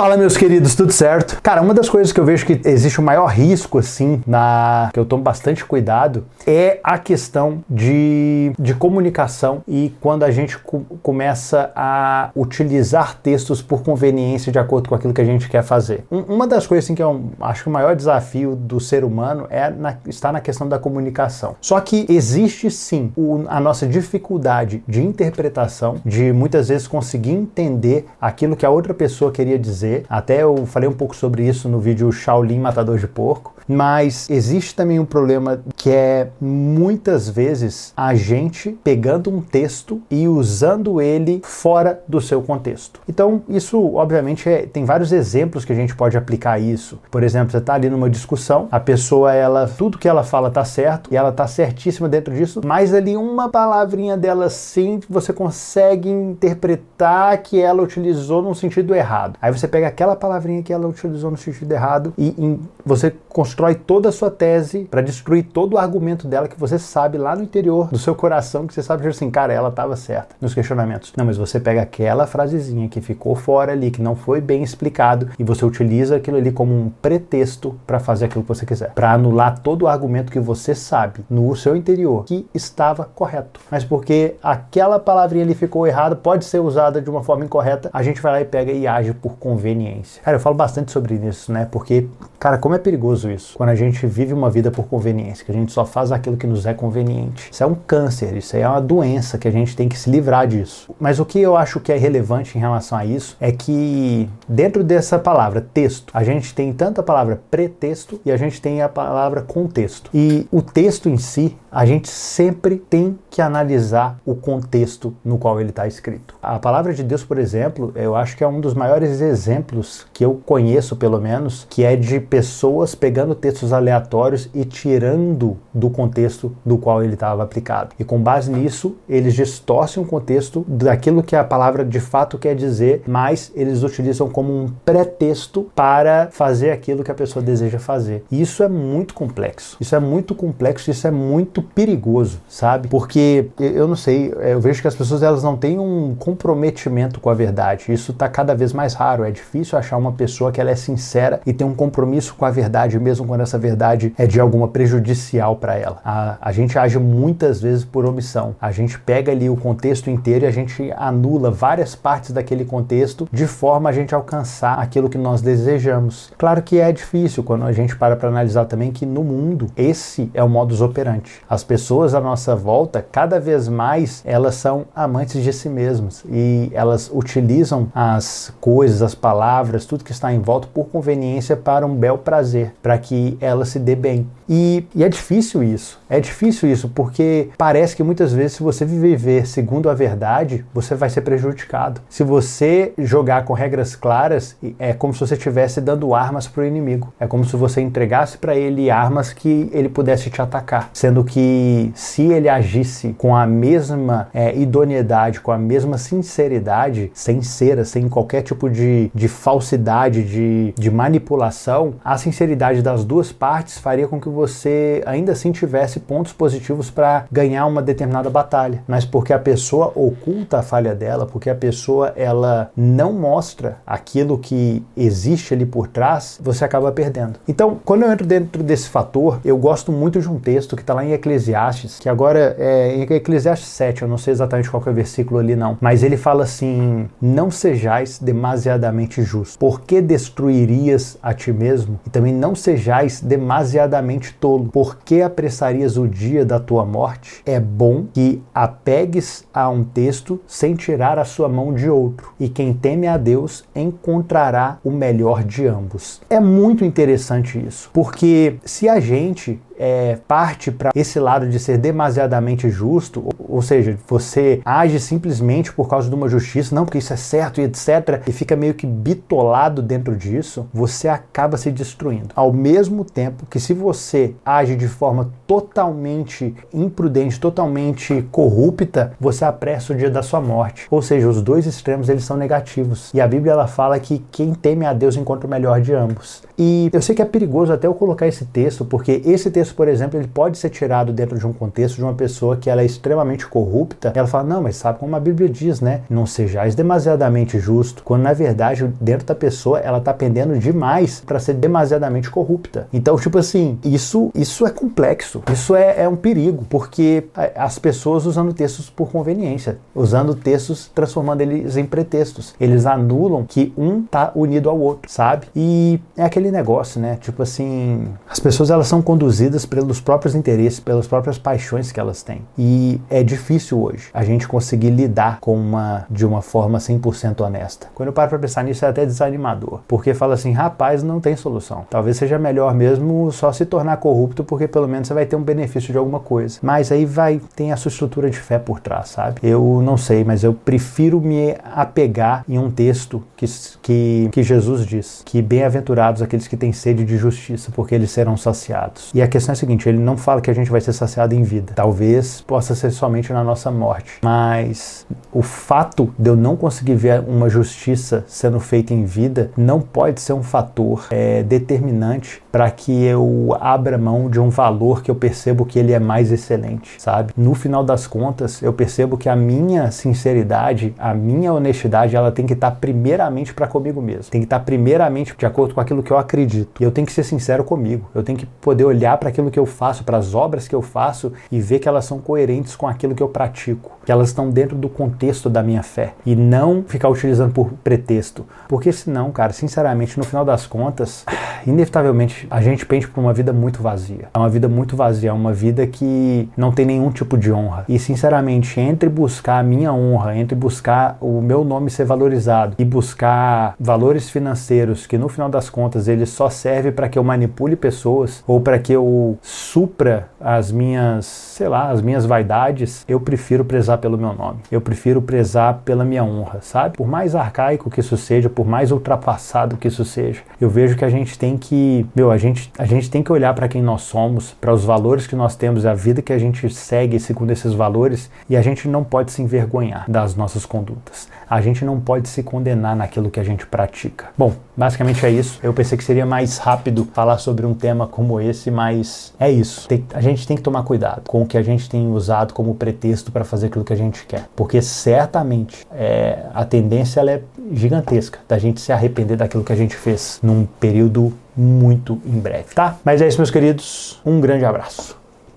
Fala, meus queridos, tudo certo? Cara, uma das coisas que eu vejo que existe o maior risco, assim, na que eu tomo bastante cuidado, é a questão de, de comunicação e quando a gente co começa a utilizar textos por conveniência de acordo com aquilo que a gente quer fazer. Um, uma das coisas, assim, que eu acho que o maior desafio do ser humano é na, está na questão da comunicação. Só que existe sim o, a nossa dificuldade de interpretação, de muitas vezes conseguir entender aquilo que a outra pessoa queria dizer dizer. Até eu falei um pouco sobre isso no vídeo Shaolin Matador de Porco. Mas existe também um problema que é muitas vezes a gente pegando um texto e usando ele fora do seu contexto. Então, isso obviamente é, tem vários exemplos que a gente pode aplicar isso. Por exemplo, você está ali numa discussão, a pessoa, ela, tudo que ela fala tá certo e ela tá certíssima dentro disso, mas ali uma palavrinha dela sim você consegue interpretar que ela utilizou no sentido errado. Aí você pega aquela palavrinha que ela utilizou no sentido errado e em, você constrói toda a sua tese para destruir todo o argumento dela que você sabe lá no interior do seu coração, que você sabe assim, cara, ela estava certa nos questionamentos. Não, mas você pega aquela frasezinha que ficou fora ali, que não foi bem explicado, e você utiliza aquilo ali como um pretexto para fazer aquilo que você quiser, para anular todo o argumento que você sabe no seu interior que estava correto. Mas porque aquela palavrinha ali ficou errada, pode ser usada de uma forma incorreta, a gente vai lá e pega e age por conveniência. Cara, eu falo bastante sobre isso, né? Porque, cara, como é perigoso isso. Quando a gente vive uma vida por conveniência, que a gente só faz aquilo que nos é conveniente. Isso é um câncer, isso é uma doença que a gente tem que se livrar disso. Mas o que eu acho que é relevante em relação a isso é que dentro dessa palavra texto, a gente tem tanto a palavra pretexto e a gente tem a palavra contexto. E o texto em si, a gente sempre tem que analisar o contexto no qual ele está escrito. A palavra de Deus, por exemplo, eu acho que é um dos maiores exemplos que eu conheço, pelo menos, que é de pessoas pegando textos aleatórios e tirando do contexto do qual ele estava aplicado. E com base nisso, eles distorcem o contexto daquilo que a palavra de fato quer dizer, mas eles utilizam como um pretexto para fazer aquilo que a pessoa deseja fazer. E isso é muito complexo. Isso é muito complexo, isso é muito perigoso, sabe? Porque eu não sei, eu vejo que as pessoas elas não têm um comprometimento com a verdade. Isso está cada vez mais raro. É difícil achar uma pessoa que ela é sincera e tem um compromisso com a verdade, mesmo quando essa verdade é de alguma prejudicial para ela. A, a gente age muitas vezes por omissão. A gente pega ali o contexto inteiro e a gente anula várias partes daquele contexto de forma a gente alcançar aquilo que nós desejamos. Claro que é difícil quando a gente para para analisar também que no mundo esse é o modus operandi. As pessoas à nossa volta, cada vez mais, elas são amantes de si mesmas e elas utilizam as coisas, as palavras, tudo que está em volta por conveniência para um bel prazer, para que ela se dê bem. E, e, é difícil isso. É difícil isso porque parece que muitas vezes, se você viver segundo a verdade, você vai ser prejudicado. Se você jogar com regras claras, é como se você estivesse dando armas para o inimigo. É como se você entregasse para ele armas que ele pudesse te atacar. Sendo que se ele agisse com a mesma é, idoneidade, com a mesma sinceridade, sem cera, sem qualquer tipo de, de falsidade, de, de manipulação, a sinceridade das duas partes faria com que você ainda assim tivesse pontos positivos para ganhar uma determinada batalha, mas porque a pessoa oculta a falha dela, porque a pessoa ela não mostra aquilo que existe ali por trás, você acaba perdendo. Então, quando eu entro dentro desse fator, eu gosto muito de um texto que está lá em Eclesiastes, que agora é em Eclesiastes 7, eu não sei exatamente qual é o versículo ali não, mas ele fala assim: "Não sejais demasiadamente justos, porque destruirias a ti mesmo, e também não sejais demasiadamente tolo, por que apressarias o dia da tua morte? É bom que apegues a um texto sem tirar a sua mão de outro, e quem teme a Deus encontrará o melhor de ambos. É muito interessante isso, porque se a gente é, parte para esse lado de ser demasiadamente justo, ou, ou, seja, você age simplesmente por causa de uma justiça, não porque isso é certo e etc, e fica meio que bitolado dentro disso, você acaba se destruindo. Ao mesmo tempo que se você age de forma totalmente imprudente, totalmente corrupta, você apressa o dia da sua morte. Ou seja, os dois extremos eles são negativos. E a Bíblia ela fala que quem teme a Deus encontra o melhor de ambos. E eu sei que é perigoso até eu colocar esse texto, porque esse texto por exemplo, ele pode ser tirado dentro de um contexto de uma pessoa que ela é extremamente corrupta. Ela fala, não, mas sabe como a Bíblia diz, né? Não sejais demasiadamente justo. Quando na verdade, dentro da pessoa, ela tá pendendo demais para ser demasiadamente corrupta. Então, tipo assim, isso, isso é complexo. Isso é, é um perigo, porque as pessoas usando textos por conveniência, usando textos, transformando eles em pretextos. Eles anulam que um tá unido ao outro, sabe? E é aquele negócio, né? Tipo assim, as pessoas elas são conduzidas pelos próprios interesses, pelas próprias paixões que elas têm. E é difícil hoje a gente conseguir lidar com uma de uma forma 100% honesta. Quando eu paro para pensar nisso é até desanimador, porque fala assim, rapaz, não tem solução. Talvez seja melhor mesmo só se tornar corrupto, porque pelo menos você vai ter um benefício de alguma coisa. Mas aí vai tem a sua estrutura de fé por trás, sabe? Eu não sei, mas eu prefiro me apegar em um texto que, que, que Jesus diz, que bem-aventurados aqueles que têm sede de justiça, porque eles serão saciados. E a questão é a seguinte, ele não fala que a gente vai ser saciado em vida. Talvez possa ser somente na nossa morte. Mas o fato de eu não conseguir ver uma justiça sendo feita em vida não pode ser um fator é, determinante para que eu abra mão de um valor que eu percebo que ele é mais excelente, sabe? No final das contas, eu percebo que a minha sinceridade, a minha honestidade, ela tem que estar primeiramente para comigo mesmo. Tem que estar primeiramente de acordo com aquilo que eu acredito. E eu tenho que ser sincero comigo. Eu tenho que poder olhar para aquilo que eu faço, para as obras que eu faço e ver que elas são coerentes com aquilo que eu pratico, que elas estão dentro do contexto da minha fé e não ficar utilizando por pretexto. Porque senão, cara, sinceramente, no final das contas, inevitavelmente a gente pende por uma vida muito vazia. É uma vida muito vazia, é uma vida que não tem nenhum tipo de honra. E sinceramente, entre buscar a minha honra, entre buscar o meu nome ser valorizado e buscar valores financeiros que no final das contas eles só servem para que eu manipule pessoas ou para que eu supra as minhas, sei lá, as minhas vaidades, eu prefiro prezar pelo meu nome. Eu prefiro prezar pela minha honra, sabe? Por mais arcaico que isso seja, por mais ultrapassado que isso seja, eu vejo que a gente tem que, meu, a gente, a gente tem que olhar para quem nós somos, para os valores que nós temos, a vida que a gente segue segundo esses valores, e a gente não pode se envergonhar das nossas condutas. A gente não pode se condenar naquilo que a gente pratica. Bom, basicamente é isso. Eu pensei que seria mais rápido falar sobre um tema como esse, mas é isso. Tem, a gente tem que tomar cuidado com o que a gente tem usado como pretexto para fazer aquilo que a gente quer, porque certamente é, a tendência ela é gigantesca da gente se arrepender daquilo que a gente fez num período muito em breve, tá? Mas é isso, meus queridos. Um grande abraço.